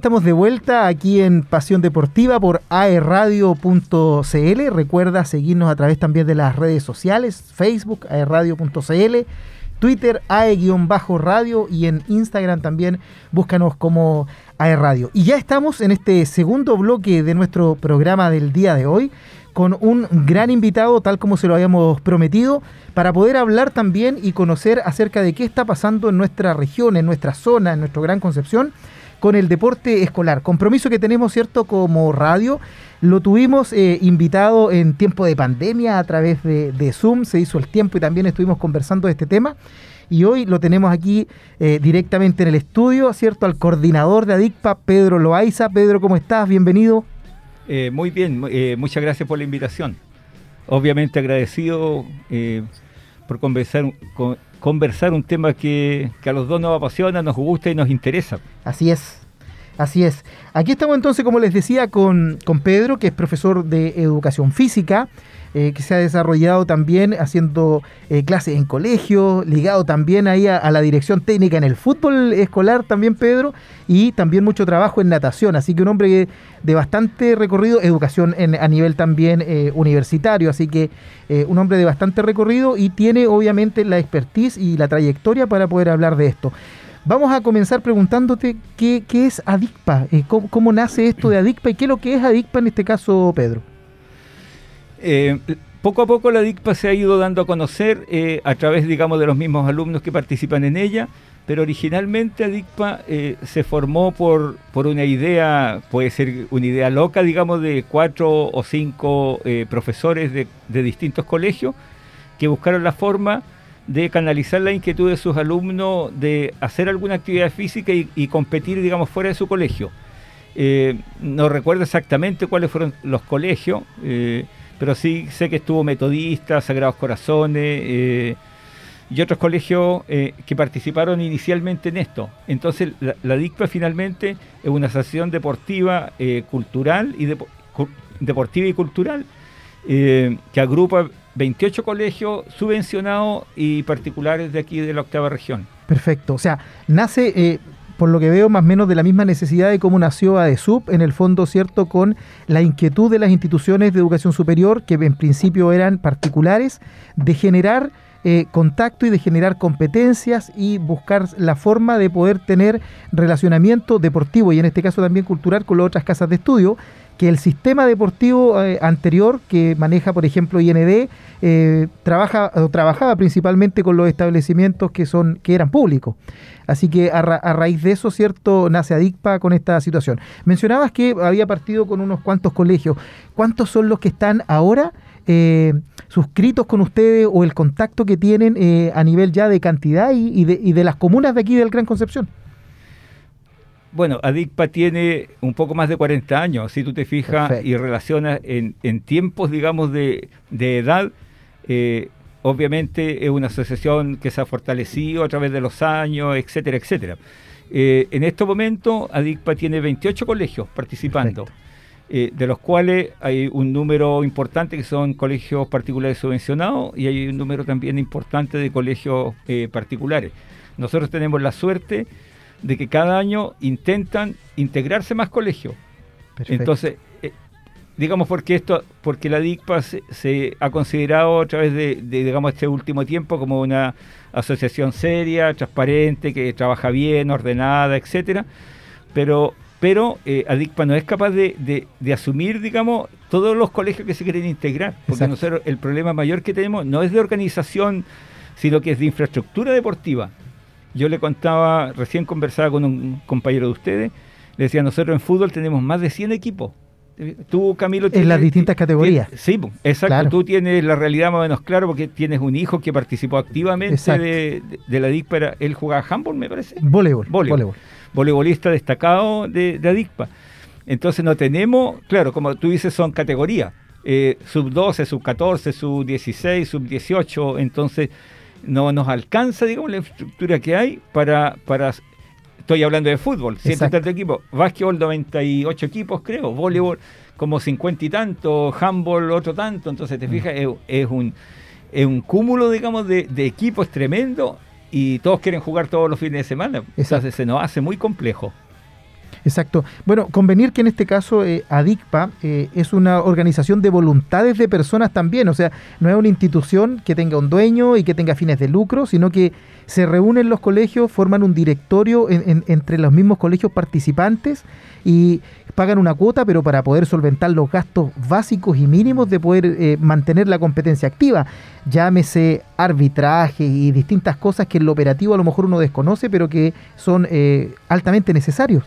estamos de vuelta aquí en Pasión Deportiva por aerradio.cl. Recuerda seguirnos a través también de las redes sociales, Facebook, aerradio.cl, Twitter, ae-radio y en Instagram también búscanos como aerradio. Y ya estamos en este segundo bloque de nuestro programa del día de hoy con un gran invitado, tal como se lo habíamos prometido, para poder hablar también y conocer acerca de qué está pasando en nuestra región, en nuestra zona, en nuestro Gran Concepción con el deporte escolar. Compromiso que tenemos, ¿cierto? Como radio. Lo tuvimos eh, invitado en tiempo de pandemia a través de, Zoom, se hizo el tiempo y también estuvimos conversando de este tema. Y hoy lo tenemos aquí eh, directamente en el estudio, ¿cierto? Al coordinador de ADICPA, Pedro Loaiza. Pedro, ¿cómo estás? Bienvenido. Eh, muy bien, muchas gracias por la invitación. Obviamente agradecido por conversar con, conversar un tema que, a los dos nos apasiona, nos gusta y nos interesa. Así es. Así es. Aquí estamos entonces, como les decía, con, con Pedro, que es profesor de educación física, eh, que se ha desarrollado también haciendo eh, clases en colegio, ligado también ahí a, la dirección técnica en el fútbol escolar también, Pedro, y también mucho trabajo en natación. Así que un hombre de bastante recorrido, educación a nivel también eh, universitario, así que un hombre de bastante recorrido y tiene obviamente la expertise y la trayectoria para poder hablar de esto. Vamos a comenzar preguntándote qué, es ADICPA, cómo, cómo, nace esto de ADICPA y qué es lo que es ADICPA en este caso, Pedro. Eh, poco a poco la DICPA se ha ido dando a conocer eh, a través, digamos, de los mismos alumnos que participan en ella, pero originalmente DICPA eh, se formó por, por una idea, puede ser una idea loca, digamos, de cuatro o cinco profesores de, distintos colegios que buscaron la forma de canalizar la inquietud de sus alumnos de hacer alguna actividad física y, competir, digamos, fuera de su colegio. no recuerdo exactamente cuáles fueron los colegios, pero sí sé que estuvo Metodista, Sagrados Corazones eh, y otros colegios eh, que participaron inicialmente en esto. Entonces la, DICPA finalmente es una asociación deportiva, eh, cultural y deportiva y cultural que agrupa 28 colegios subvencionados y particulares de aquí de la octava región. Perfecto, o sea, nace por lo que veo, más o menos de la misma necesidad de cómo nació ADESUB, en el fondo, ¿cierto?, con la inquietud de las instituciones de educación superior, que en principio eran particulares, de generar eh, contacto y de generar competencias y buscar la forma de poder tener relacionamiento deportivo y en este caso también cultural con las otras casas de estudio que el sistema deportivo eh, anterior que maneja, por ejemplo, IND, eh, trabaja o trabajaba principalmente con los establecimientos que son que eran públicos. Así que a, raíz de eso, cierto, nace ADICPA con esta situación. Mencionabas que había partido con unos cuantos colegios. ¿Cuántos son los que están ahora? Eh, suscritos con ustedes o el contacto que tienen a nivel ya de cantidad y de las comunas de aquí del Gran Concepción. Bueno, ADICPA tiene un poco más de 40 años, si tú te fijas y relacionas en, tiempos, digamos, de, edad, eh, obviamente es una asociación que se ha fortalecido a través de los años, etcétera, etcétera. Eh, en este momento, ADICPA tiene 28 colegios participando, eh, de los cuales hay un número importante que son colegios particulares subvencionados y hay un número también importante de colegios particulares. Nosotros tenemos la suerte de que cada año intentan integrarse más colegios. Entonces, eh, digamos porque esto, porque la DICPA se, ha considerado a través de, digamos, este último tiempo como una asociación seria, transparente, que trabaja bien, ordenada, etcétera, pero pero eh, ADICPA no es capaz de, asumir, digamos, todos los colegios que se quieren integrar, porque nosotros el problema mayor que tenemos no es de organización, sino que es de infraestructura deportiva. Yo le contaba, recién conversaba con un compañero de ustedes, le decía, nosotros en fútbol tenemos más de 100 equipos. Tú, Camilo... En las distintas categorías. sí, exacto. Tú tienes la realidad más o menos claro porque tienes un hijo que participó activamente de, la DICPA. Él jugaba handball, me parece. Voleibol. Voleibol. Voleibolista destacado de, de ADICPA. Entonces no tenemos, claro, como tú dices, son categorías. Eh, sub 12, sub 14, sub 16, sub 18. Entonces no nos alcanza, digamos, la infraestructura que hay para, para estoy hablando de fútbol, 130 equipos, básquetbol 98 equipos, creo, voleibol como 50 y tanto, handball otro tanto, entonces te mm. fijas, es, un, es un cúmulo, digamos, de, equipos tremendo y todos quieren jugar todos los fines de semana, entonces se nos hace muy complejo. Exacto. Bueno, convenir que en este caso eh, ADICPA eh, es una organización de voluntades de personas también, o sea, no es una institución que tenga un dueño y que tenga fines de lucro, sino que se reúnen los colegios, forman un directorio entre los mismos colegios participantes y pagan una cuota, pero para poder solventar los gastos básicos y mínimos de poder eh, mantener la competencia activa. Llámese arbitraje y distintas cosas que en lo operativo a lo mejor uno desconoce, pero que son eh, altamente necesarios.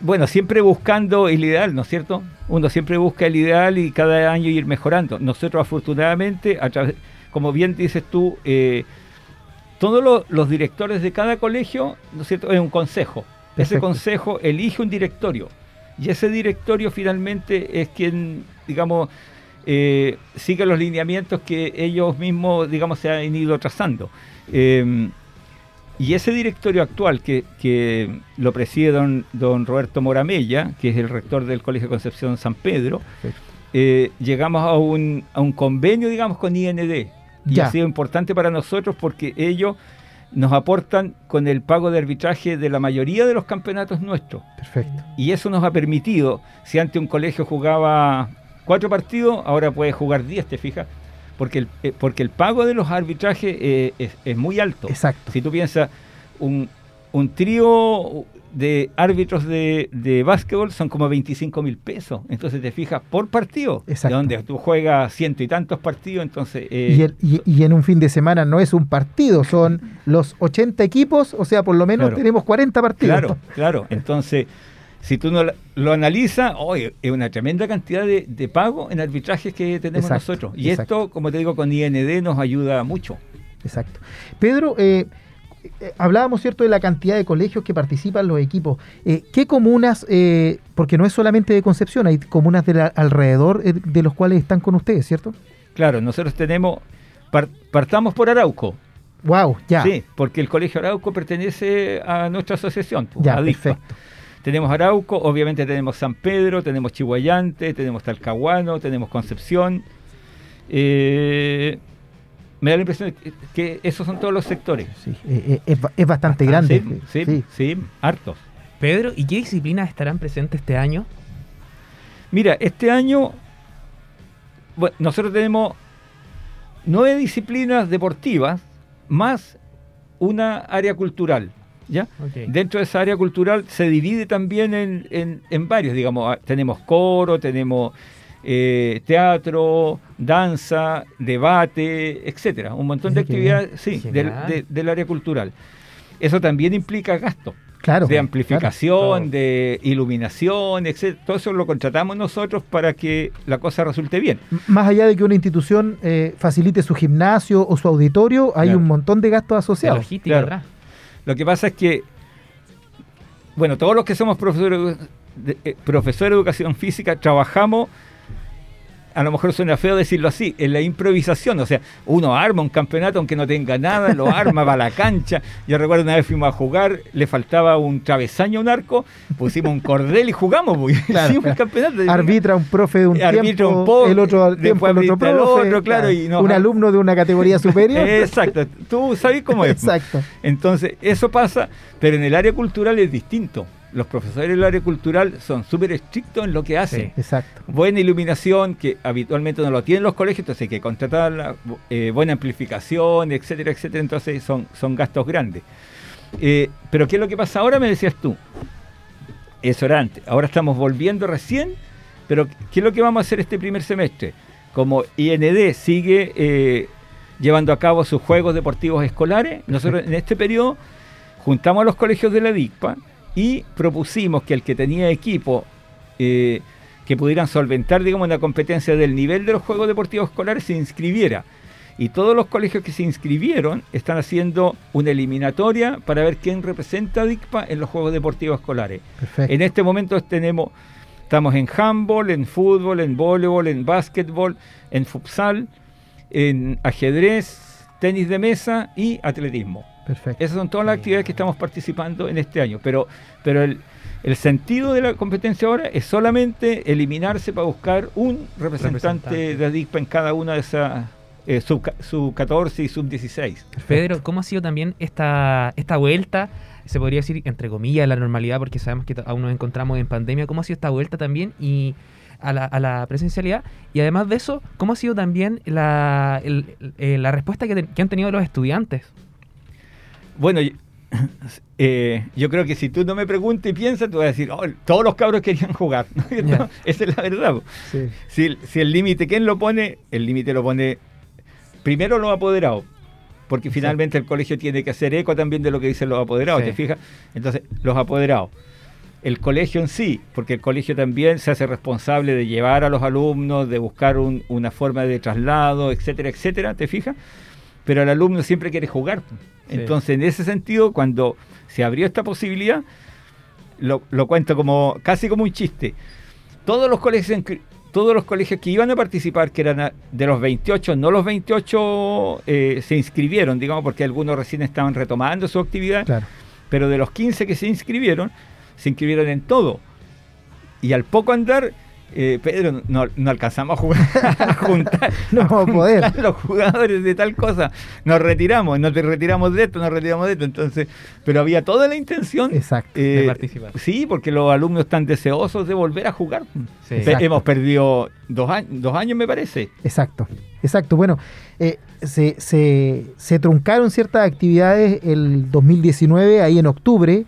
Bueno, siempre buscando el ideal, ¿no es cierto? Uno siempre busca el ideal y cada año ir mejorando. Nosotros afortunadamente, a través, como bien dices tú, eh, todos los, directores de cada colegio, ¿no es cierto?, es un consejo. Ese consejo elige un directorio y ese directorio finalmente es quien, digamos, eh, sigue los lineamientos que ellos mismos, digamos, se han ido trazando. Em, y ese directorio actual que, lo preside don, Roberto Moramella, que es el rector del Colegio Concepción San Pedro, eh, llegamos a un, a un convenio, digamos, con IND, y ha sido importante para nosotros porque ellos nos aportan con el pago de arbitraje de la mayoría de los campeonatos nuestros. Perfecto. Y eso nos ha permitido, si antes un colegio jugaba cuatro partidos, ahora puede jugar diez, ¿te fijas? Porque el, eh, porque el pago de los arbitrajes eh, es, muy alto. Exacto. Si tú piensas, un, un trío de árbitros de, de básquetbol son como 25 mil pesos. Entonces te fijas por partido. Exacto. donde tú juegas ciento y tantos partidos. entonces eh, y, en un fin de semana no es un partido, son los 80 equipos, o sea, por lo menos tenemos 40 partidos. Claro, claro. Entonces, si tú no lo analizas, hoy es una tremenda cantidad de, de pago en arbitrajes que tenemos nosotros. Y esto, como te digo, con IND nos ayuda mucho. Exacto. Pedro, eh, eh, hablábamos, ¿cierto?, de la cantidad de colegios que participan los equipos. Eh, ¿Qué comunas, eh, porque no es solamente de Concepción, hay comunas de alrededor de los cuales están con ustedes, ¿cierto? Claro, nosotros tenemos, partamos por Arauco. Wow, ya. Sí, porque el Colegio Arauco pertenece a nuestra asociación, pues, ya, perfecto. Tenemos Arauco, obviamente tenemos San Pedro, tenemos Chihuayante, tenemos Talcahuano, tenemos Concepción. Eh, me da la impresión que, esos son todos los sectores. Sí, eh, eh, es, bastante ah, grande. Sí, sí, hartos. Pedro, ¿y qué disciplinas estarán presentes este año? Mira, este año bueno, nosotros tenemos nueve disciplinas deportivas más una área cultural. ¿Ya? Dentro de esa área cultural se divide también en, en, en varios, digamos, ah, tenemos coro, tenemos eh, teatro, danza, debate, etcétera, un montón de actividades, sí, del, área cultural. Eso también implica gasto. Claro, de amplificación, de iluminación, etc. Todo eso lo contratamos nosotros para que la cosa resulte bien. Más allá de que una institución eh, facilite su gimnasio o su auditorio, hay un montón de gastos asociados. Lo que pasa es que, bueno, todos los que somos profesores de, eh, profesor de educación física trabajamos a lo mejor suena feo decirlo así, en la improvisación, o sea, uno arma un campeonato aunque no tenga nada, lo arma, va a la cancha. Yo recuerdo una vez fuimos a jugar, le faltaba un travesaño a un arco, pusimos un cordel y jugamos, pues, claro, campeonato. Arbitra un profe de un tiempo, el otro tiempo el otro profe, claro, y un alumno de una categoría superior. Exacto, tú sabes cómo es. Exacto. Entonces, eso pasa, pero en el área cultural es distinto los profesores del área cultural son súper estrictos en lo que hacen. exacto. Buena iluminación, que habitualmente no lo tienen los colegios, entonces hay que contratar eh, buena amplificación, etcétera, etcétera. Entonces son, son gastos grandes. Eh, pero ¿qué es lo que pasa ahora? Me decías tú. Eso era antes. Ahora estamos volviendo recién, pero ¿qué es lo que vamos a hacer este primer semestre? Como IND sigue eh, llevando a cabo sus juegos deportivos escolares, nosotros en este periodo juntamos a los colegios de la DICPA, y propusimos que el que tenía equipo eh, que pudieran solventar, digamos, una competencia del nivel de los Juegos Deportivos Escolares se inscribiera. Y todos los colegios que se inscribieron están haciendo una eliminatoria para ver quién representa a DICPA en los Juegos Deportivos Escolares. En este momento tenemos, estamos en handball, en fútbol, en voleibol, en básquetbol, en futsal, en ajedrez, tenis de mesa y atletismo. Perfecto. Esas son todas las actividades que estamos participando en este año. Pero, pero el, sentido de la competencia ahora es solamente eliminarse para buscar un representante, de ADICPA en cada una de esas eh, sub, 14 y sub 16. Pedro, ¿cómo ha sido también esta, esta vuelta se podría decir, entre comillas, la normalidad, porque sabemos que aún nos encontramos en pandemia, ¿cómo ha sido esta vuelta también? Y a la, a la presencialidad y además de eso, ¿cómo ha sido también la, eh, la respuesta que, que, han tenido los estudiantes? Bueno, eh, yo creo que si tú no me preguntas y piensas, tú vas a decir, oh, todos los cabros querían jugar. esa es la verdad. Si, si, el límite, ¿quién lo pone? El límite lo pone primero los apoderados. Porque finalmente el colegio tiene que hacer eco también de lo que dicen los apoderados, ¿te fijas? Entonces, los apoderados el colegio en sí, porque el colegio también se hace responsable de llevar a los alumnos, de buscar una forma de traslado, etcétera, etcétera, ¿te fijas? Pero el alumno siempre quiere jugar. Entonces, en ese sentido, cuando se abrió esta posibilidad, lo, cuento como casi como un chiste. Todos los colegios todos los colegios que iban a participar, que eran de los 28, no los 28 eh, se inscribieron, digamos, porque algunos recién estaban retomando su actividad, pero de los 15 que se inscribieron, se inscribieron en todo. Y al poco andar, eh, Pedro, no, alcanzamos a jugar, a juntar, no poder. los jugadores de tal cosa. Nos retiramos, no te retiramos de esto, nos retiramos de esto. Entonces, pero había toda la intención exacto, de eh, participar. Sí, porque los alumnos están deseosos de volver a jugar. Hemos perdido dos, años, dos años, me parece. Exacto, exacto. Bueno, eh, se, se, se truncaron ciertas actividades el 2019, ahí en octubre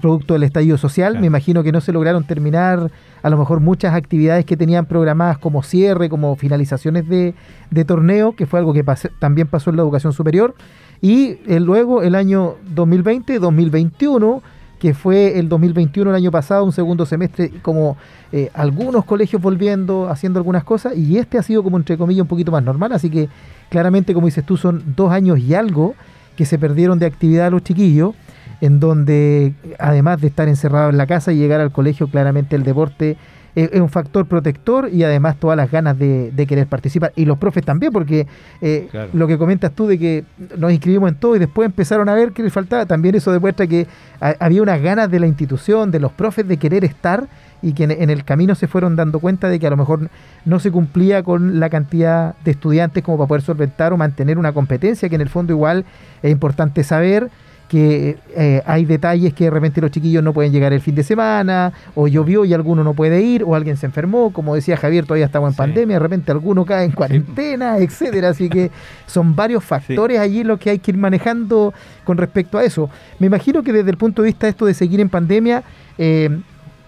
producto del estallido social. Me imagino que no se lograron terminar a lo mejor muchas actividades que tenían programadas como cierre, como finalizaciones de, torneo, que fue algo que también pasó en la educación superior. Y eh, luego el año 2020, 2021, que fue el 2021 el año pasado, un segundo semestre, como eh, algunos colegios volviendo, haciendo algunas cosas, y este ha sido como entre comillas un poquito más normal, así que claramente, como dices tú, son dos años y algo que se perdieron de actividad a los chiquillos en donde además de estar encerrado en la casa y llegar al colegio, claramente el deporte es, un factor protector y además todas las ganas de, querer participar. Y los profes también, porque eh, lo que comentas tú de que nos inscribimos en todo y después empezaron a ver que les faltaba, también eso demuestra que había unas ganas de la institución, de los profes de querer estar y que en, el camino se fueron dando cuenta de que a lo mejor no se cumplía con la cantidad de estudiantes como para poder solventar o mantener una competencia, que en el fondo igual es importante saber que eh, hay detalles que de repente los chiquillos no pueden llegar el fin de semana, o llovió y alguno no puede ir, o alguien se enfermó, como decía Javier, todavía estamos en pandemia, de repente alguno cae en cuarentena, etcétera. Así que son varios factores allí los que hay que ir manejando con respecto a eso. Me imagino que desde el punto de vista de esto de seguir en pandemia, eh,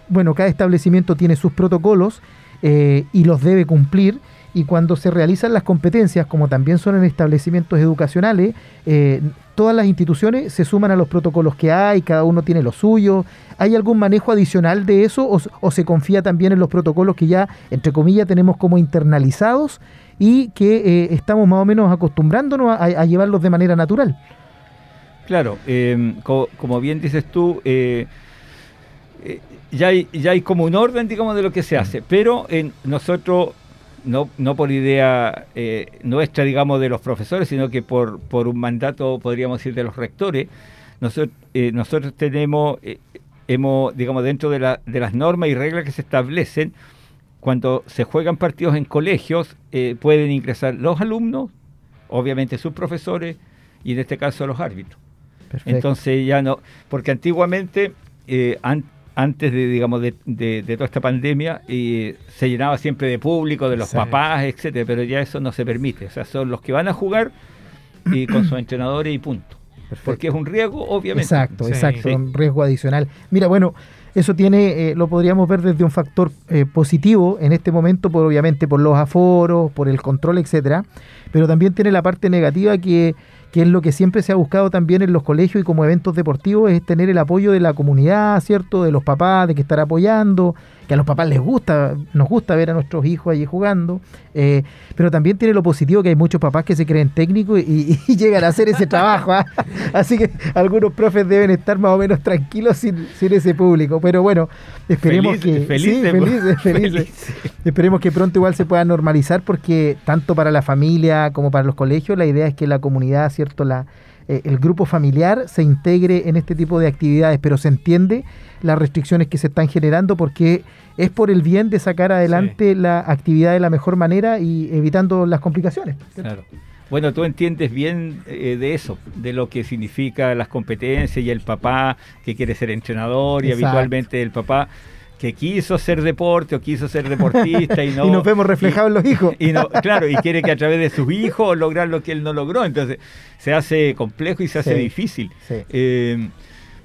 bueno, cada establecimiento tiene sus protocolos eh, y los debe cumplir y cuando se realizan las competencias, como también son en establecimientos educacionales, eh, todas las instituciones se suman a los protocolos que hay, cada uno tiene lo suyo. ¿Hay algún manejo adicional de eso o, se confía también en los protocolos que ya, entre comillas, tenemos como internalizados y que eh, estamos más o menos acostumbrándonos a, llevarlos de manera natural? Claro, em, como bien dices tú, eh, ya, hay, ya hay como un orden, digamos, de lo que se hace, pero en nosotros no, no por idea eh, nuestra, digamos, de los profesores, sino que por, por un mandato, podríamos decir, de los rectores, nosotros, eh, nosotros tenemos, eh, hemos, digamos, dentro de, la, de las normas y reglas que se establecen, cuando se juegan partidos en colegios, pueden ingresar los alumnos, obviamente sus profesores, y en este caso los árbitros. Entonces ya no, porque antiguamente, antes antes de, digamos, de, toda esta pandemia, y se llenaba siempre de público, de los papás, etcétera, pero ya eso no se permite. O sea, son los que van a jugar y con sus entrenadores y punto. Porque es un riesgo, obviamente. Exacto, exacto, un riesgo adicional. Mira, bueno, eso tiene, eh, lo podríamos ver desde un factor eh, positivo en este momento, por obviamente por los aforos, por el control, etcétera, pero también tiene la parte negativa que que es lo que siempre se ha buscado también en los colegios y como eventos deportivos, es tener el apoyo de la comunidad, ¿cierto? De los papás, de que estar apoyando, que a los papás les gusta, nos gusta ver a nuestros hijos allí jugando, eh, pero también tiene lo positivo que hay muchos papás que se creen técnicos y, llegan a hacer ese trabajo. ¿ah? Así que algunos profes deben estar más o menos tranquilos sin, ese público. Pero bueno, esperemos que felices, felices, esperemos que pronto igual se pueda normalizar porque tanto para la familia como para los colegios la idea es que la comunidad, cierto, la eh, el grupo familiar se integre en este tipo de actividades, pero se entiende las restricciones que se están generando porque es por el bien de sacar adelante la actividad de la mejor manera y evitando las complicaciones. Claro. Bueno, tú entiendes bien eh, de eso, de lo que significa las competencias y el papá que quiere ser entrenador y habitualmente el papá que quiso ser deporte o quiso ser deportista y no y nos vemos reflejados en los hijos. y no claro y quiere que a través de sus hijos lograr lo que él no logró. Entonces se hace complejo y se hace difícil. Eh,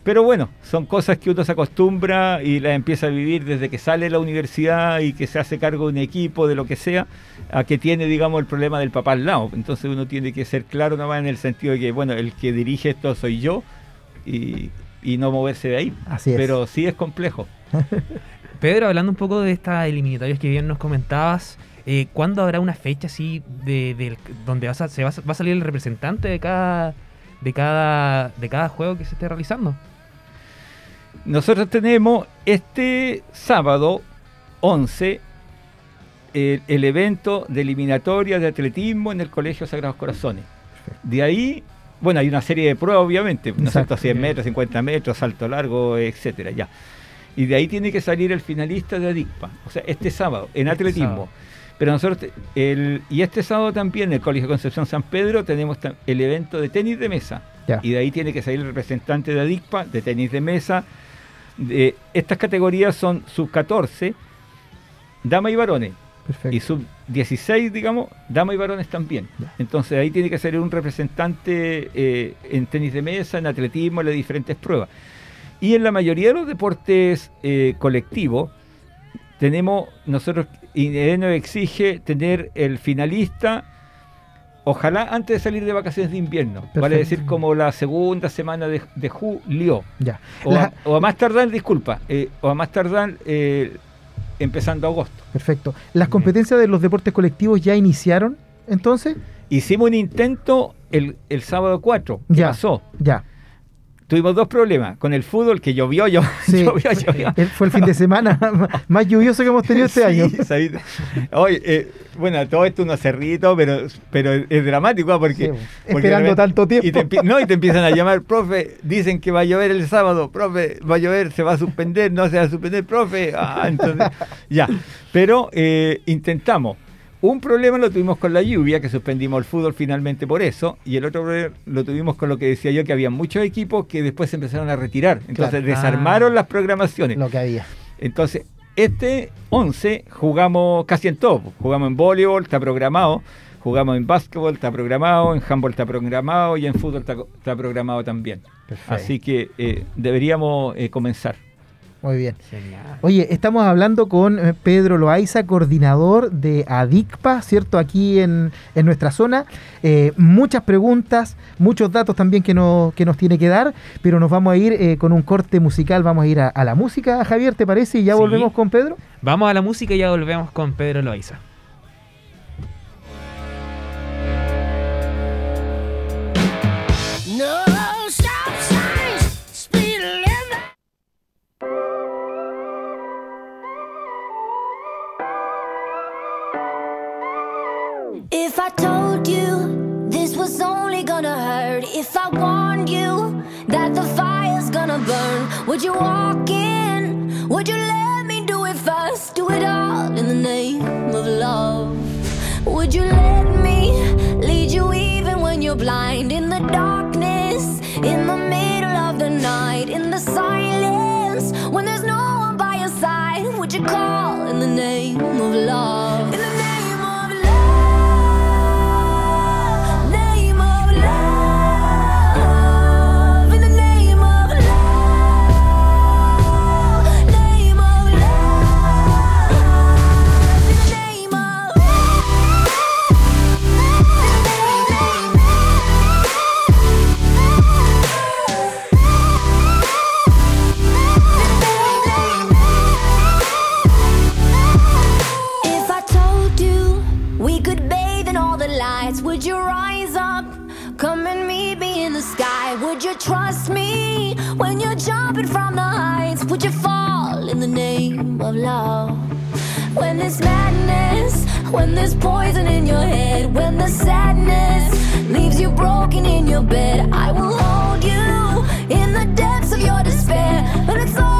pero bueno son cosas que uno se acostumbra y las empieza a vivir desde que sale de la universidad y que se hace cargo de un equipo de lo que sea a que tiene digamos el problema del papá al lado entonces uno tiene que ser claro nomás en el sentido de que bueno el que dirige esto soy yo y, y no moverse de ahí Así es. pero sí es complejo Pedro, hablando un poco de estas eliminatorias que bien nos comentabas, eh, ¿cuándo habrá una fecha así de, donde va a, se va, a salir el representante de cada, de, cada, de cada juego que se esté realizando? Nosotros tenemos este sábado 11 el, evento de eliminatoria de atletismo en el Colegio Sagrados Corazones. De ahí, bueno, hay una serie de pruebas, obviamente, ¿no 100 metros, 50 metros, salto largo, etcétera, ya y de ahí tiene que salir el finalista de ADICPA, o sea, este sábado, en este atletismo. Pero nosotros, el, y este sábado también en el Colegio Concepción San Pedro tenemos el evento de tenis de mesa. Y de ahí tiene que salir el representante de ADICPA, de tenis de mesa. De, estas categorías son sub-14, dama y varones. Y sub-16, digamos, dama y varones también. Entonces ahí tiene que salir un representante eh, en tenis de mesa, en atletismo, en las diferentes pruebas. Y en la mayoría de los deportes eh, colectivos, tenemos, nosotros, INE nos exige tener el finalista, ojalá antes de salir de vacaciones de invierno, vale decir como la segunda semana de, julio. Ya. O, a, más tardar, disculpa, eh, o a más tardar eh, empezando agosto. Perfecto. ¿Las competencias de los deportes colectivos ya iniciaron entonces? Hicimos un intento el, el sábado 4, ya, pasó. Ya tuvimos dos problemas. Con el fútbol, que llovió, llovió, llovió, Fue el fin de semana más lluvioso que hemos tenido este año. Hoy, eh, bueno, todo esto unos cerritos, pero, pero es dramático, ¿ah? porque, Esperando tanto tiempo. Y te, no, y te empiezan a llamar, profe, dicen que va a llover el sábado, profe, va a llover, se va a suspender, no se va a suspender, profe. Ah, entonces, ya. Pero eh, intentamos. Un problema lo tuvimos con la lluvia, que suspendimos el fútbol finalmente por eso, y el otro problema lo tuvimos con lo que decía yo, que había muchos equipos que después se empezaron a retirar. Entonces desarmaron ah. las programaciones. Lo que había. Entonces, este 11 jugamos casi en todo. Jugamos en voleibol, está programado. Jugamos en básquetbol, está programado. En handball está programado. Y en fútbol está, programado también. Así que eh, deberíamos eh, comenzar. Muy bien. Oye, estamos hablando con eh, Pedro Loaiza, coordinador de ADICPA, ¿cierto? Aquí en, nuestra zona. Eh, muchas preguntas, muchos datos también que, que nos tiene que dar, pero nos vamos a ir eh, con un corte musical. Vamos a ir a, la música, Javier, ¿te parece? Y ya volvemos con Pedro. Vamos a la música y ya volvemos con Pedro Loaiza. If I told you this was only gonna hurt, if I warned you that the fire's gonna burn, would you walk in? Would you let me do it first? Do it all in the name when there's poison in your head, when the sadness leaves you broken in your bed, I will hold you in the depths of your despair. But it's all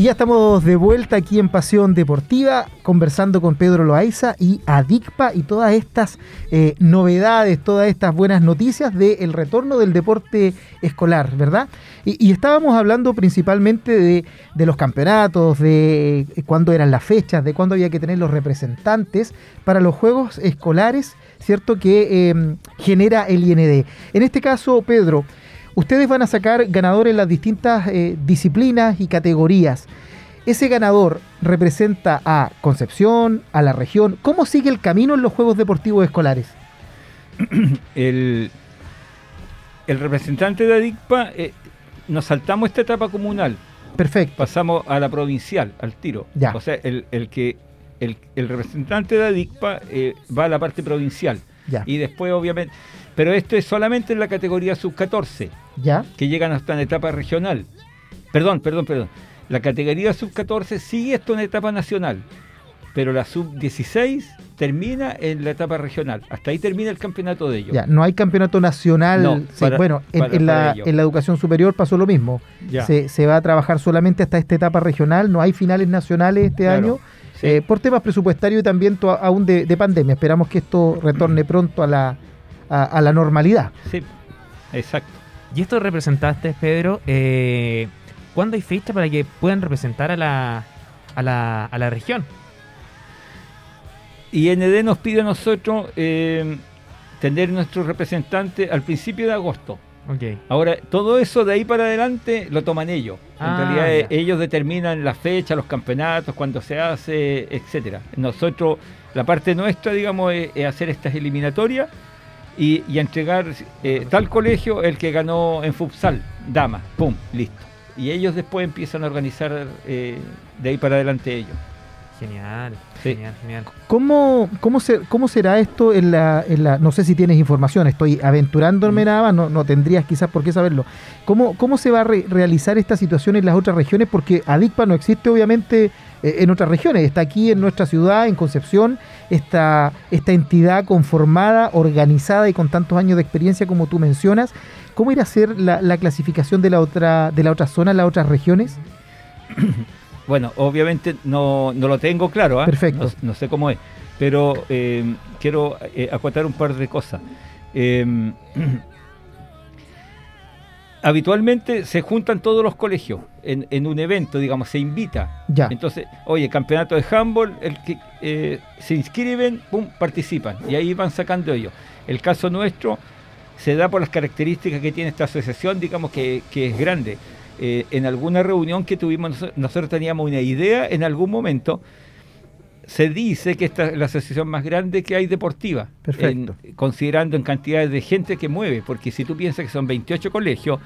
Y ya estamos de vuelta aquí en Pasión Deportiva, conversando con Pedro Loaiza y Adicpa y todas estas eh, novedades, todas estas buenas noticias del retorno del deporte escolar, ¿verdad? Y, y estábamos hablando principalmente de, de los campeonatos, de eh, cuándo eran las fechas, de cuándo había que tener los representantes para los juegos escolares, ¿cierto? Que eh, genera el IND. En este caso, Pedro, Ustedes van a sacar ganadores en las distintas eh, disciplinas y categorías. Ese ganador representa a Concepción, a la región. ¿Cómo sigue el camino en los Juegos Deportivos Escolares? el, el representante de ADICPA, eh, nos saltamos esta etapa comunal. Perfecto. Pasamos a la provincial, al tiro. Ya. O sea, el, el que el, el representante de ADICPA eh, va a la parte provincial. Ya. Y después, obviamente. Pero esto es solamente en la categoría sub-14, ¿Ya? que llegan hasta una etapa regional. Perdón, perdón, perdón. La categoría sub-14 sigue esto en etapa nacional, pero la sub-16 termina en la etapa regional. Hasta ahí termina el campeonato de ellos. Ya, no hay campeonato nacional. No, Sí, para- bueno, en, para- en la, para en la educación superior pasó lo mismo. Ya. Se, se va a trabajar solamente hasta esta etapa regional, no hay finales nacionales este Claro, año, sí. eh, por temas presupuestarios y también to- aún de, de pandemia. Esperamos que esto retorne pronto a la, a, a la normalidad. Sí, exacto. Y estos representantes, Pedro, eh, ¿cuándo hay fecha para que puedan representar a la, a la, a la región? IND nos pide a nosotros eh, tener nuestro representante al principio de agosto. Ok. Ahora, todo eso de ahí para adelante lo toman ellos. En Ah, realidad, eh, ya. ellos determinan la fecha, los campeonatos, cuándo se hace, etcétera. Nosotros, la parte nuestra, digamos, es, es hacer estas eliminatorias y, y entregar eh, tal colegio el que ganó en futsal, dama, pum, listo. Y ellos después empiezan a organizar eh, de ahí para adelante ellos. Genial, Sí. genial, genial. ¿Cómo, cómo, se- cómo será esto en la, en la... No sé si tienes información, estoy aventurándome Mm. nada más, no, no tendrías quizás por qué saberlo. ¿Cómo, cómo se va a re- realizar esta situación en las otras regiones? Porque ADICPA no existe obviamente eh, en otras regiones, está aquí en nuestra ciudad, en Concepción, esta, esta entidad conformada, organizada y con tantos años de experiencia como tú mencionas. ¿Cómo irá a ser la, la clasificación de la otra, de la otra zona, las otras regiones? Bueno, obviamente no, no lo tengo claro, ¿ah? Perfecto. No, no sé cómo es, pero eh, quiero eh, acotar un par de cosas. Eh, habitualmente se juntan todos los colegios en, en un evento, digamos, se invita. Ya. Entonces, oye, campeonato de handball, el que eh, se inscriben, pum, participan y ahí van sacando ellos. El caso nuestro se da por las características que tiene esta asociación, digamos que, que es grande. Eh, en alguna reunión que tuvimos, noso- nosotros teníamos una idea en algún momento. Se dice que esta es la asociación más grande que hay deportiva, Perfecto. en- considerando en cantidades de gente que mueve, porque si tú piensas que son 28 colegios,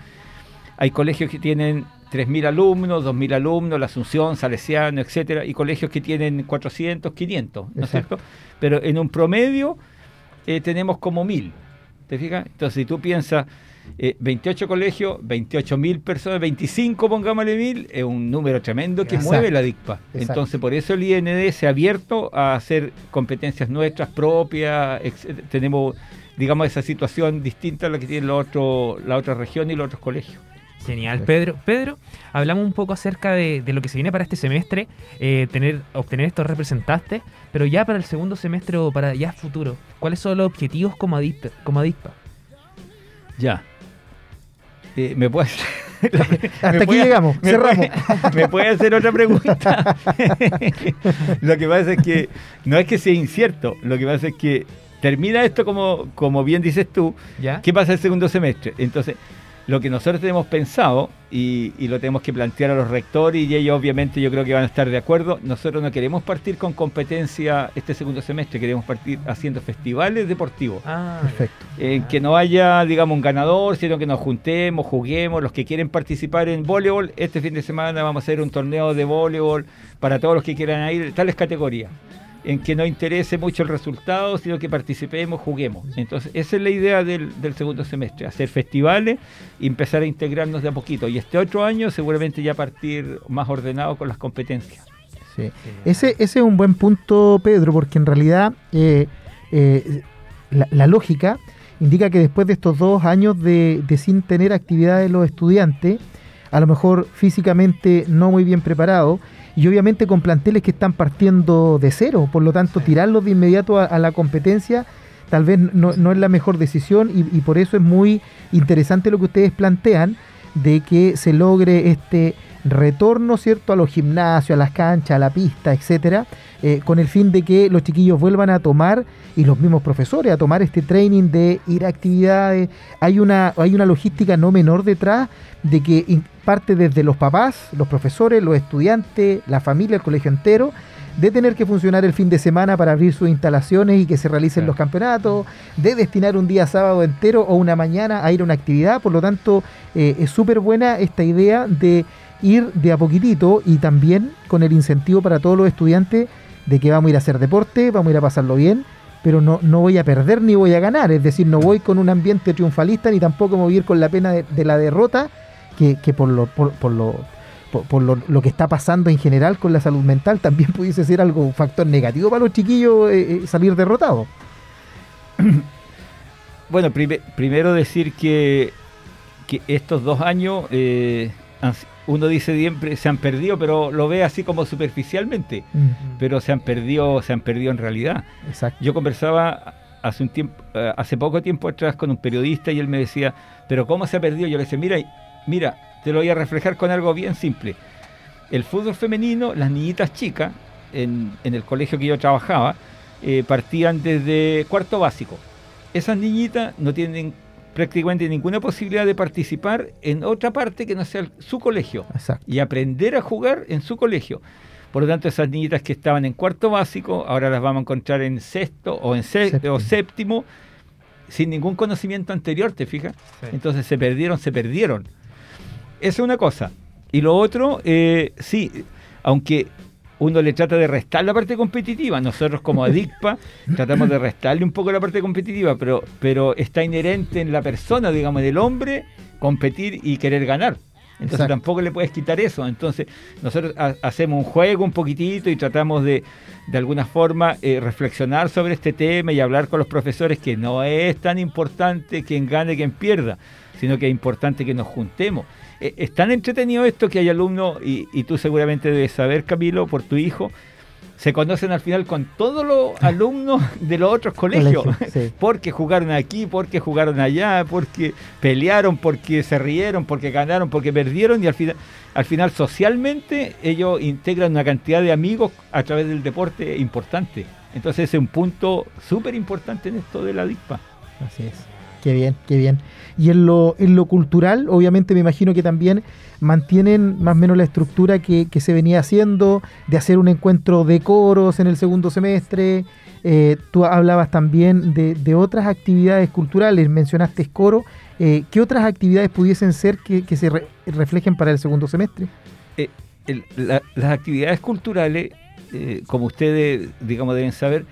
hay colegios que tienen 3.000 alumnos, 2.000 alumnos, la Asunción, Salesiano, etcétera, y colegios que tienen 400, 500, ¿no es cierto? Pero en un promedio eh, tenemos como 1.000, ¿te fijas? Entonces, si tú piensas 28 colegios, 28 mil personas, 25 pongámosle mil, es un número tremendo que Exacto. mueve la DICPA. Exacto. Entonces, por eso el IND se ha abierto a hacer competencias nuestras propias. ex- tenemos, digamos, esa situación distinta a la que otros, la otra región y los otros colegios. Genial, Pedro. Pedro, hablamos un poco acerca de, de lo que se viene para este semestre, eh, tener, obtener estos representantes, pero ya para el segundo semestre o para ya futuro, ¿cuáles son los objetivos como ADICPA? Como ADICPA? Ya. Eh, ¿Me puedes Hasta aquí puede- llegamos, me cerramos. puede- ¿Me puede hacer otra pregunta? lo que pasa es que no es que sea incierto, lo que pasa es que termina esto como, como bien dices tú, ¿Ya? ¿qué pasa el segundo semestre? Entonces, lo que nosotros tenemos pensado y, y lo tenemos que plantear a los rectores y ellos obviamente yo creo que van a estar de acuerdo, nosotros no queremos partir con competencia este segundo semestre, queremos partir haciendo festivales deportivos. Ah, Perfecto. en que no haya, digamos, un ganador, sino que nos juntemos, juguemos, los que quieren participar en voleibol, este fin de semana vamos a hacer un torneo de voleibol para todos los que quieran ir, tales categorías, en que no interese mucho el resultado, sino que participemos, juguemos. Entonces, esa es la idea del, del segundo semestre, hacer festivales y empezar a integrarnos de a poquito. Y este otro año seguramente ya partir más ordenado con las competencias. Sí. Ese, ese es un buen punto, Pedro, porque en realidad eh, eh, la, lógica indica que después de estos dos años de, de sin tener actividades los estudiantes, a lo mejor físicamente no muy bien preparados, y obviamente con planteles que están partiendo de cero, por lo tanto Sí. tirarlos de inmediato a, a la competencia tal vez no, no es la mejor decisión y, y por eso es muy interesante lo que ustedes plantean de que se logre este retorno, ¿cierto?, a los gimnasios, a las canchas, a la pista, etcétera, eh, con el fin de que los chiquillos vuelvan a tomar, y los mismos profesores, a tomar este training de ir a actividades. Hay una, hay una logística no menor detrás de que parte desde los papás, los profesores, los estudiantes, la familia, el colegio entero, de tener que funcionar el fin de semana para abrir sus instalaciones y que se realicen Claro. los campeonatos, de destinar un día sábado entero o una mañana a ir a una actividad. Por lo tanto, eh, es súper buena esta idea de ir de a poquitito y también con el incentivo para todos los estudiantes de que vamos a ir a hacer deporte, vamos a ir a pasarlo bien, pero no, no voy a perder ni voy a ganar. Es decir, no voy con un ambiente triunfalista ni tampoco me voy a ir con la pena de, la derrota, que, que por lo, por, por lo por, lo, que está pasando en general con la salud mental también pudiese ser algo, factor negativo para los chiquillos eh, eh, salir derrotados. Bueno, prime- primero decir que, que estos dos años, eh, han uno dice siempre se han perdido, pero lo ve así como superficialmente, pero se han perdido, se han perdido en realidad. Exacto. Yo conversaba hace un tiempo, eh, hace poco tiempo atrás con un periodista y él me decía, pero ¿cómo se ha perdido? Yo le decía, mira, mira, te lo voy a reflejar con algo bien simple. El fútbol femenino, las niñitas chicas, en, en el colegio que yo trabajaba, eh, partían desde cuarto básico. Esas niñitas no tienen prácticamente ninguna posibilidad de participar en otra parte que no sea su colegio Exacto. y aprender a jugar en su colegio. Por lo tanto, esas niñitas que estaban en cuarto básico, ahora las vamos a encontrar en sexto o en sé- Séptimo. o séptimo, sin ningún conocimiento anterior, ¿te fijas? Sí. Entonces se perdieron, se perdieron. Esa es una cosa. Y lo otro, eh, sí, aunque uno le trata de restar la parte competitiva, nosotros como ADICPA tratamos de restarle un poco la parte competitiva, pero, pero está inherente en la persona, digamos, en el hombre, competir y querer ganar. Entonces Exacto. tampoco le puedes quitar eso. Entonces nosotros ha- hacemos un juego un poquitito y tratamos de, de alguna forma, eh, reflexionar sobre este tema y hablar con los profesores que no es tan importante quien gane, quien pierda, sino que es importante que nos juntemos. Eh, es tan entretenido esto que hay alumnos, y, y tú seguramente debes saber, Camilo, por tu hijo, se conocen al final con todos los alumnos de los otros colegios. Colegio, sí. porque jugaron aquí, porque jugaron allá, porque pelearon, porque se rieron, porque ganaron, porque perdieron y al final, al final socialmente ellos integran una cantidad de amigos a través del deporte importante. Entonces es un punto súper importante en esto de la DISPA. Así es. Qué bien, qué bien. Y en lo, en lo cultural, obviamente me imagino que también mantienen más o menos la estructura que, que se venía haciendo, de hacer un encuentro de coros en el segundo semestre. Eh, tú hablabas también de, de otras actividades culturales, mencionaste coro. Eh, ¿Qué otras actividades pudiesen ser que, que se re- reflejen para el segundo semestre? Eh, las actividades culturales, como ustedes, digamos, deben saber,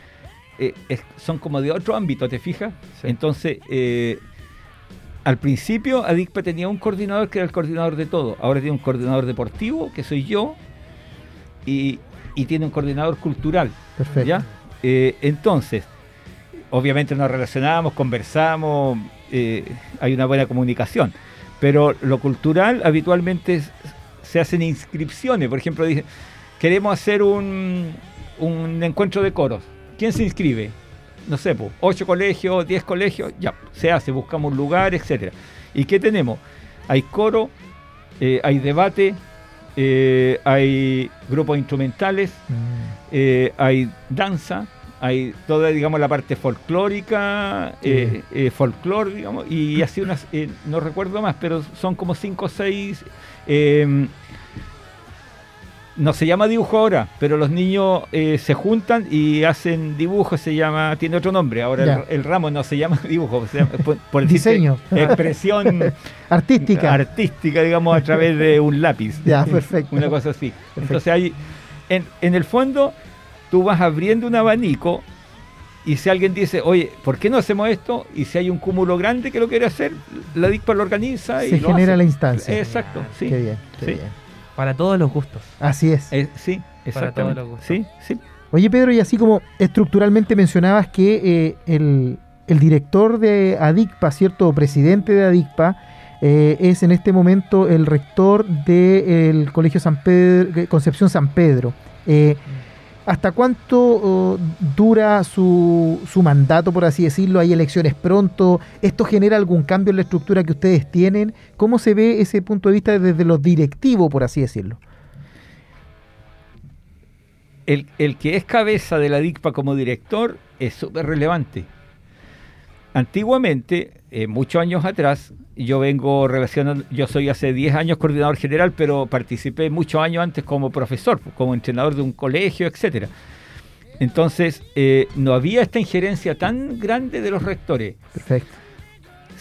eh, es- son como de otro ámbito, ¿te fijas? Sí. Entonces, eh, al principio ADICPA tenía un coordinador que era el coordinador de todo. Ahora tiene un coordinador deportivo, que soy yo, y, y tiene un coordinador cultural. Perfecto. ¿ya? Eh, entonces, obviamente nos relacionamos, conversamos, hay una buena comunicación. Pero lo cultural habitualmente es- se hacen inscripciones. Por ejemplo, dice, queremos hacer un, un encuentro de coros. ¿Quién se inscribe? No sé, pues, 8 colegios, 10 colegios, ya, se hace, buscamos un lugar, etcétera. ¿Y qué tenemos? Hay coro, eh, hay debate, eh, hay grupos instrumentales, mm. eh, hay danza, hay toda, digamos, la parte folclórica, folclore, digamos, y así unas, no recuerdo más, pero son como cinco o 6 no se llama dibujo ahora, pero los niños eh, se juntan y hacen dibujo, se llama, tiene otro nombre. Ahora el, el ramo no se llama dibujo, se llama, por, Diseño. expresión Artística. artística, digamos, a través de un lápiz. Ya, perfecto. Una cosa así. Entonces hay, en, en el fondo, tú vas abriendo un abanico y si alguien dice, oye, ¿por qué no hacemos esto? Y si hay un cúmulo grande que lo quiere hacer, la DICPA lo organiza y Se lo genera hace. la instancia. Exacto, sí. Qué bien, qué Sí. bien. Para todos los gustos. Así es. Eh, sí, Para todos exactamente. los gustos. Sí, sí. Oye, Pedro, y así como estructuralmente mencionabas que eh, el, el director de ADICPA, ¿cierto? O presidente de ADICPA, eh, es en este momento el rector del Colegio San Pedro, eh, Concepción San Pedro. Eh, ¿Hasta cuánto oh, dura su, su mandato, por así decirlo? ¿Hay elecciones pronto? ¿Esto genera algún cambio en la estructura que ustedes tienen? ¿Cómo se ve ese punto de vista desde los directivos, por así decirlo? El, el que es cabeza de la DICPA como director es súper relevante. Antiguamente, eh, muchos años atrás, yo vengo relacionando, yo soy hace 10 años coordinador general, pero participé muchos años antes como profesor, como entrenador de un colegio, etcétera. Entonces, eh, no había esta injerencia tan grande de los rectores. Perfecto.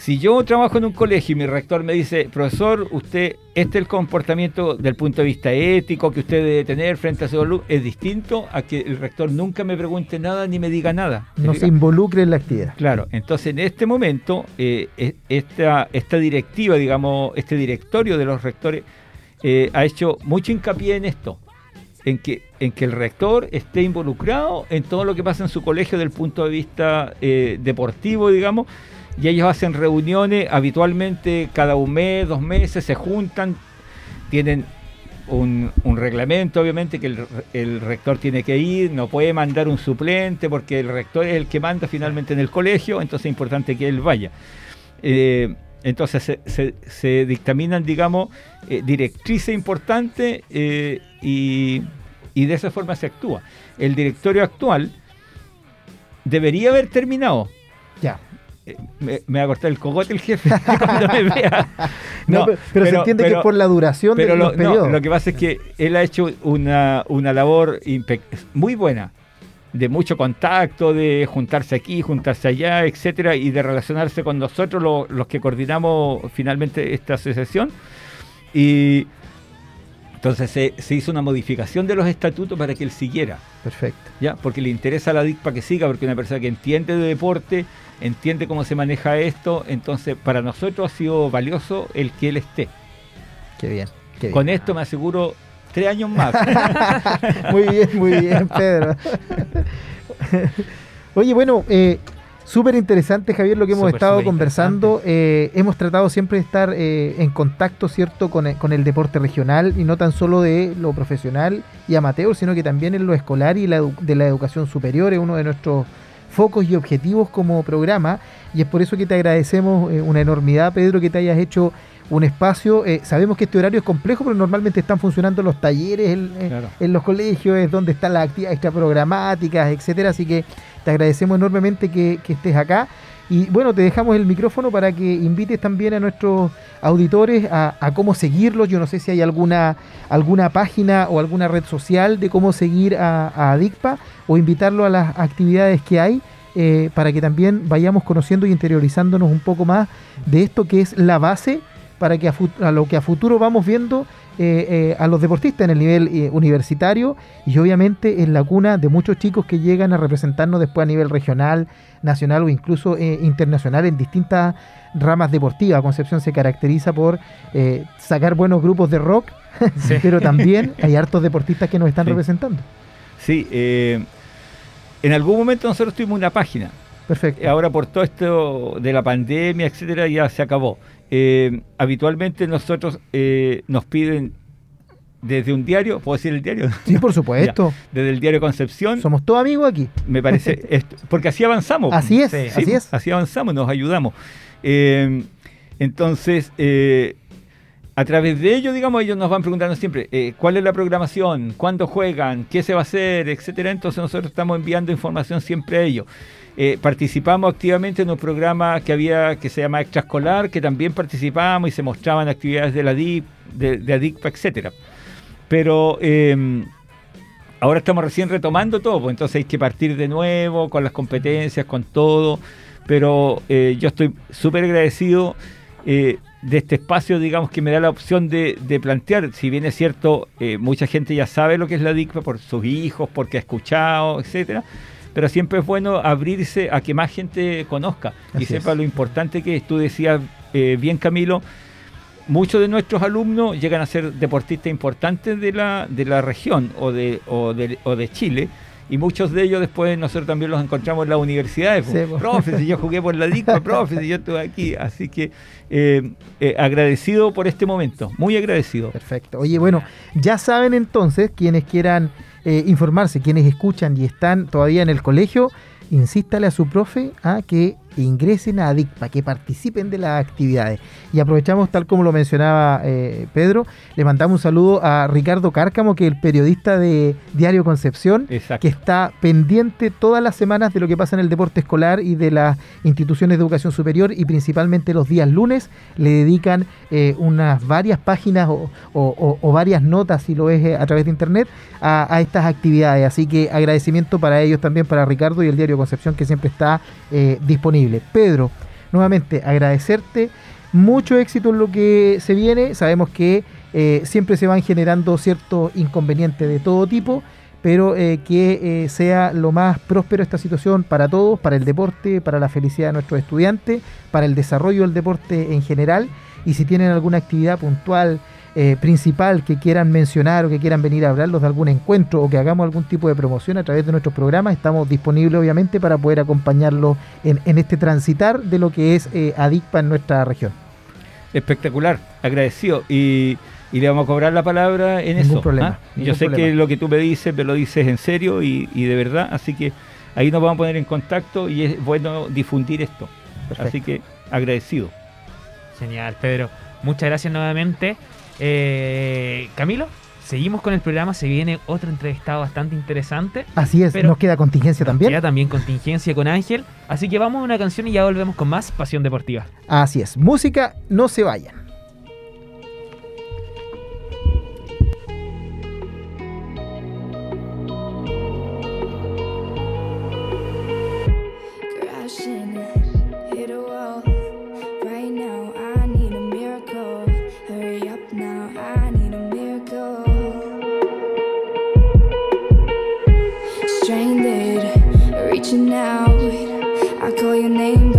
Si yo trabajo en un colegio y mi rector me dice, profesor, usted, este es el comportamiento del punto de vista ético que usted debe tener frente a su alumno, es distinto a que el rector nunca me pregunte nada ni me diga nada. ¿Me No se involucre en la actividad. Claro, entonces en este momento, eh, esta, esta directiva, digamos, este directorio de los rectores, eh, ha hecho mucho hincapié en esto, en que, en que el rector esté involucrado en todo lo que pasa en su colegio desde el punto de vista eh, deportivo, digamos, y ellos hacen reuniones habitualmente cada un mes, dos meses, se juntan, tienen un, reglamento, obviamente, que el, rector tiene que ir, no puede mandar un suplente, porque el rector es el que manda finalmente en el colegio, entonces es importante que él vaya. Eh, entonces se dictaminan, digamos, eh, directrices importantes eh, y, y de esa forma se actúa. El directorio actual debería haber terminado. Ya. Eh, me, me va a cortar el cogote el jefe cuando me vea. No, pero, pero se entiende que es por la duración pero de lo, los no, periodos. lo que pasa es que él ha hecho una, una labor muy buena, de mucho contacto, de juntarse aquí, juntarse allá, etcétera, y de relacionarse con nosotros, lo- los que coordinamos finalmente esta asociación. Y entonces se, se hizo una modificación de los estatutos para que él siguiera. Perfecto. ¿ya? Porque le interesa a la DIC para que siga, porque una persona que entiende de deporte, entiende cómo se maneja esto, entonces para nosotros ha sido valioso el que él esté. Qué bien. Qué bien. Con esto me aseguro tres años más. Muy bien, muy bien, Pedro. Oye, bueno, eh, súper interesante, Javier, lo que hemos estado conversando. Eh, hemos tratado siempre de estar eh, en contacto, ¿cierto?, con el, con el deporte regional y no tan solo de lo profesional y amateur, sino que también en lo escolar y la de la educación superior. Es uno de nuestros focos y objetivos como programa y es por eso que te agradecemos eh, una enormidad, Pedro, que te hayas hecho un espacio. Eh, sabemos que este horario es complejo, pero normalmente están funcionando los talleres en, en- Claro. en los colegios, es donde están las actividades extraprogramáticas, etcétera. Así que te agradecemos enormemente que, que estés acá. Y bueno, te dejamos el micrófono para que invites también a nuestros auditores a, cómo seguirlos. Yo no sé si hay alguna, alguna página o alguna red social de cómo seguir a, a Adicpa o invitarlo a las actividades que hay eh, para que también vayamos conociendo y interiorizándonos un poco más de esto que es la base para que a, a lo que a futuro vamos viendo eh, eh, a los deportistas en el nivel eh, universitario y obviamente en la cuna de muchos chicos que llegan a representarnos después a nivel regional, nacional o incluso internacional en distintas ramas deportivas. Concepción se caracteriza por sacar buenos grupos de rock, Sí. pero también hay hartos deportistas que nos están Sí. representando. Sí, en algún momento nosotros tuvimos una página. Perfecto. Ahora por todo esto de la pandemia, etcétera, ya se acabó. Eh, habitualmente nosotros eh, nos piden desde un diario, ¿puedo decir el diario? Sí, por supuesto. Desde el diario Concepción, Somos todos amigos aquí. me parece, esto- porque así avanzamos. Así es, Sí, así Sí, es. Así avanzamos, nos ayudamos. Eh, entonces, eh, a través de ello, digamos, ellos nos van preguntando siempre eh, cuál es la programación, cuándo juegan, qué se va a hacer, etcétera. Entonces nosotros estamos enviando información siempre a ellos. Eh, participamos activamente en un programa que había que se llama extraescolar, que también participábamos y se mostraban actividades de la DIP, de, de ADICPA, etcétera. Pero eh, ahora estamos recién retomando todo, pues entonces hay que partir de nuevo con las competencias, con todo. Pero eh, yo estoy súper agradecido eh, de este espacio, digamos, que me da la opción de, de plantear. Si bien es cierto, eh, mucha gente ya sabe lo que es la DICPA por sus hijos, porque ha escuchado, etcétera. Pero siempre es bueno abrirse a que más gente conozca y sepa es. lo importante que es. Tú decías eh, bien, Camilo, muchos de nuestros alumnos llegan a ser deportistas importantes de la, de la región o de, o, de, o de Chile. Y muchos de ellos después nosotros también los encontramos en las universidades. Sí, profe, si yo jugué por la DICPA, profe, si yo estuve aquí. Así que eh, eh, agradecido por este momento, muy agradecido. Perfecto. Oye, bueno, ya saben entonces, quienes quieran eh, informarse, quienes escuchan y están todavía en el colegio, insístale a su profe a que ingresen a ADICPA, que participen de las actividades. Y aprovechamos, tal como lo mencionaba eh, Pedro, le mandamos un saludo a Ricardo Cárcamo, que es el periodista de Diario Concepción, Exacto. que está pendiente todas las semanas de lo que pasa en el deporte escolar y de las instituciones de educación superior y principalmente los días lunes le dedican eh, unas varias páginas o, o- o- o varias notas, si lo es eh, a través de internet, a, a estas actividades. Así que agradecimiento para ellos también, para Ricardo y el diario Concepción que siempre está eh, disponible. Pedro, nuevamente agradecerte. Mucho éxito en lo que se viene. Sabemos que eh, siempre se van generando ciertos inconvenientes de todo tipo, pero eh, que eh, sea lo más próspero esta situación para todos, para el deporte, para la felicidad de nuestros estudiantes, para el desarrollo del deporte en general. Y si tienen alguna actividad puntual, eh, principal que quieran mencionar o que quieran venir a hablarlos de algún encuentro o que hagamos algún tipo de promoción a través de nuestros programas, estamos disponibles obviamente para poder acompañarlos en, en este transitar de lo que es eh, ADICPA en nuestra región. Espectacular, agradecido. Y, y le vamos a cobrar la palabra en Ningún eso. problema, ¿ah? ningún Yo sé problema. que lo que tú me dices, me lo dices en serio y, y de verdad. Así que ahí nos vamos a poner en contacto y es bueno difundir esto. Perfecto. Así que agradecido. Genial, Pedro. Muchas gracias nuevamente. Eh, Camilo, seguimos con el programa. Se viene otro entrevistado bastante interesante. Así es, Pero- nos queda contingencia también. Queda también contingencia con Ángel. Así que vamos a una canción y ya volvemos con más Pasión Deportiva. Así es, música, no se vayan. Reaching out. I call your name,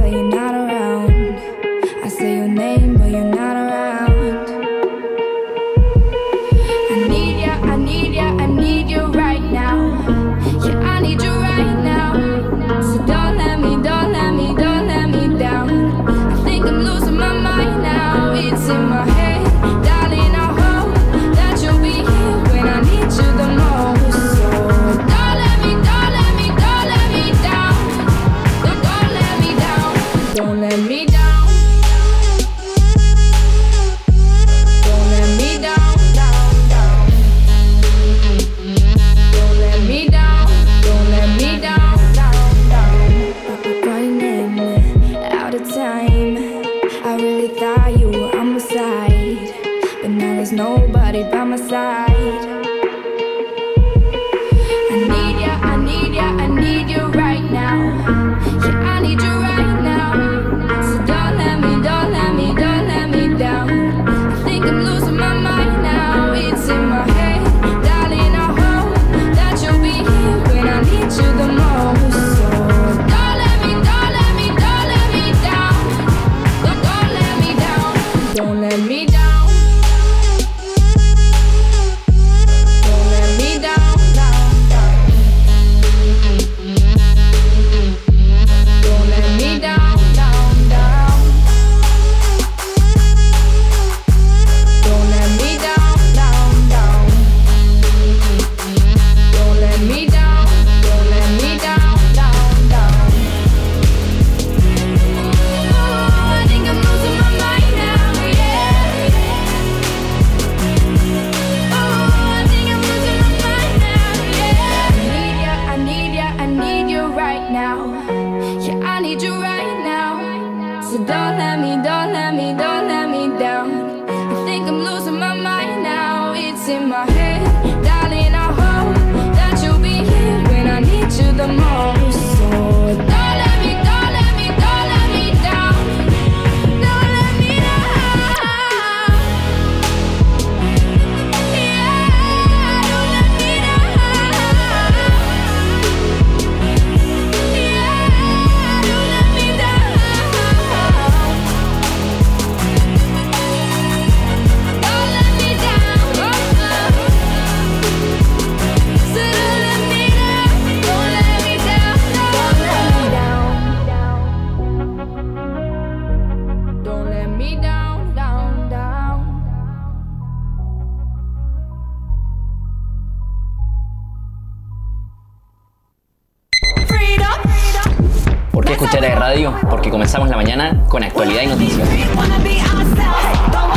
¿Por qué escuchar a radio? Porque comenzamos la mañana con actualidad y noticias.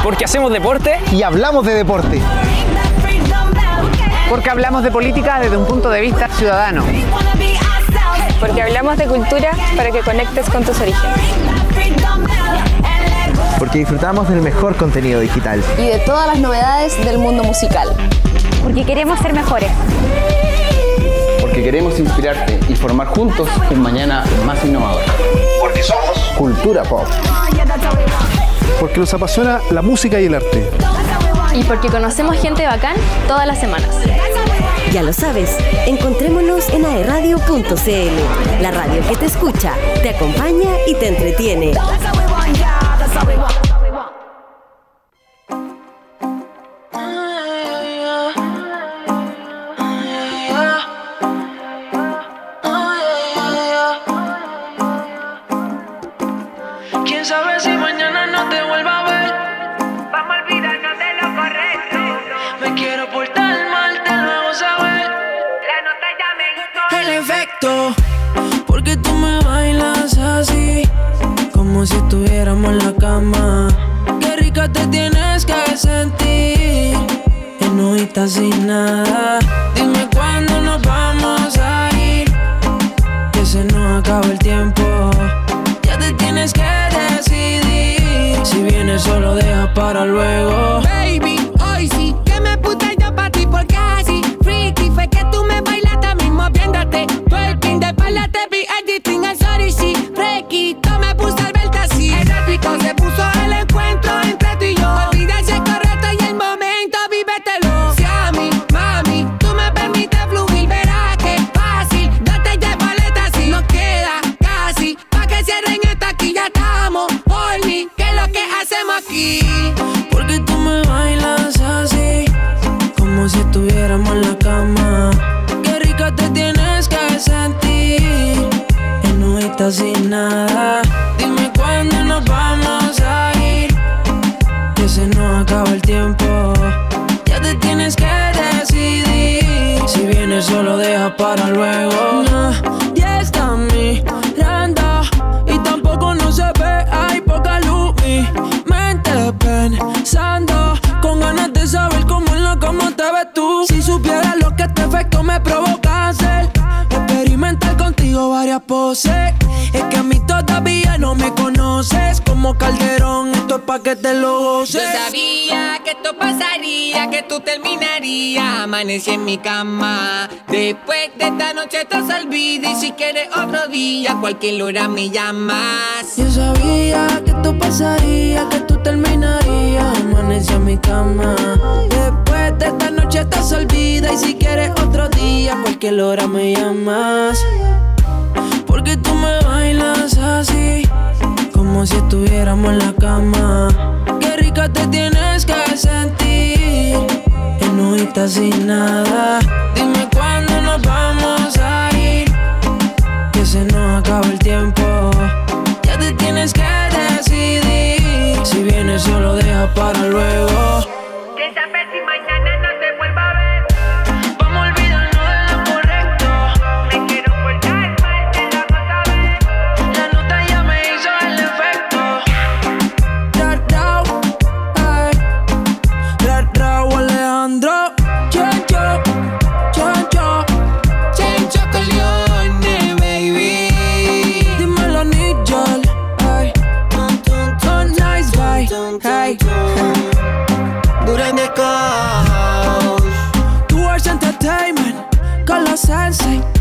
Porque hacemos deporte Y hablamos de deporte. Porque hablamos de política desde un punto de vista ciudadano. Porque hablamos de cultura para que conectes con tus orígenes. Porque disfrutamos del mejor contenido digital. Y de todas las novedades del mundo musical. Porque queremos ser mejores. Queremos inspirarte y formar juntos un mañana más innovador. Porque somos Cultura Pop. Porque nos apasiona la música y el arte. Y porque conocemos gente bacán todas las semanas. Ya lo sabes, encontrémonos en aeradio.cl, la radio que te escucha, te acompaña y te entretiene. Sin nada. Dime cuándo nos vamos a ir, que se nos acaba el tiempo. Ya te tienes que decidir. Si vienes solo deja para luego. Baby, sin nada. Dime cuándo nos vamos a ir, que se nos acaba el tiempo. Ya te tienes que decidir, si vienes solo deja para luego. Ya está mirando y tampoco no se ve, hay poca luz. Mi mente pensando, con ganas de saber cómo en la cama te ves tú. Si supieras lo que este efecto me provoca hacer, experimentar contigo varias poses. Que te lo Yo sabía que esto pasaría, que tú terminarías. Amanecí en mi cama. Después de esta noche estás olvida. Y si quieres otro día, cualquier hora me llamas. Yo sabía que esto pasaría, que tú terminarías. Amanecí en mi cama. Después de esta noche estás olvida. Y si quieres otro día, cualquier hora me llamas. Porque tú me bailas así, como si estuviéramos en la cama. Qué rica te tienes que sentir, en hojitas sin nada. Dime cuándo nos vamos a ir, que se nos acaba el tiempo. Ya te tienes que decidir, si vienes solo deja para luego. outside, it's say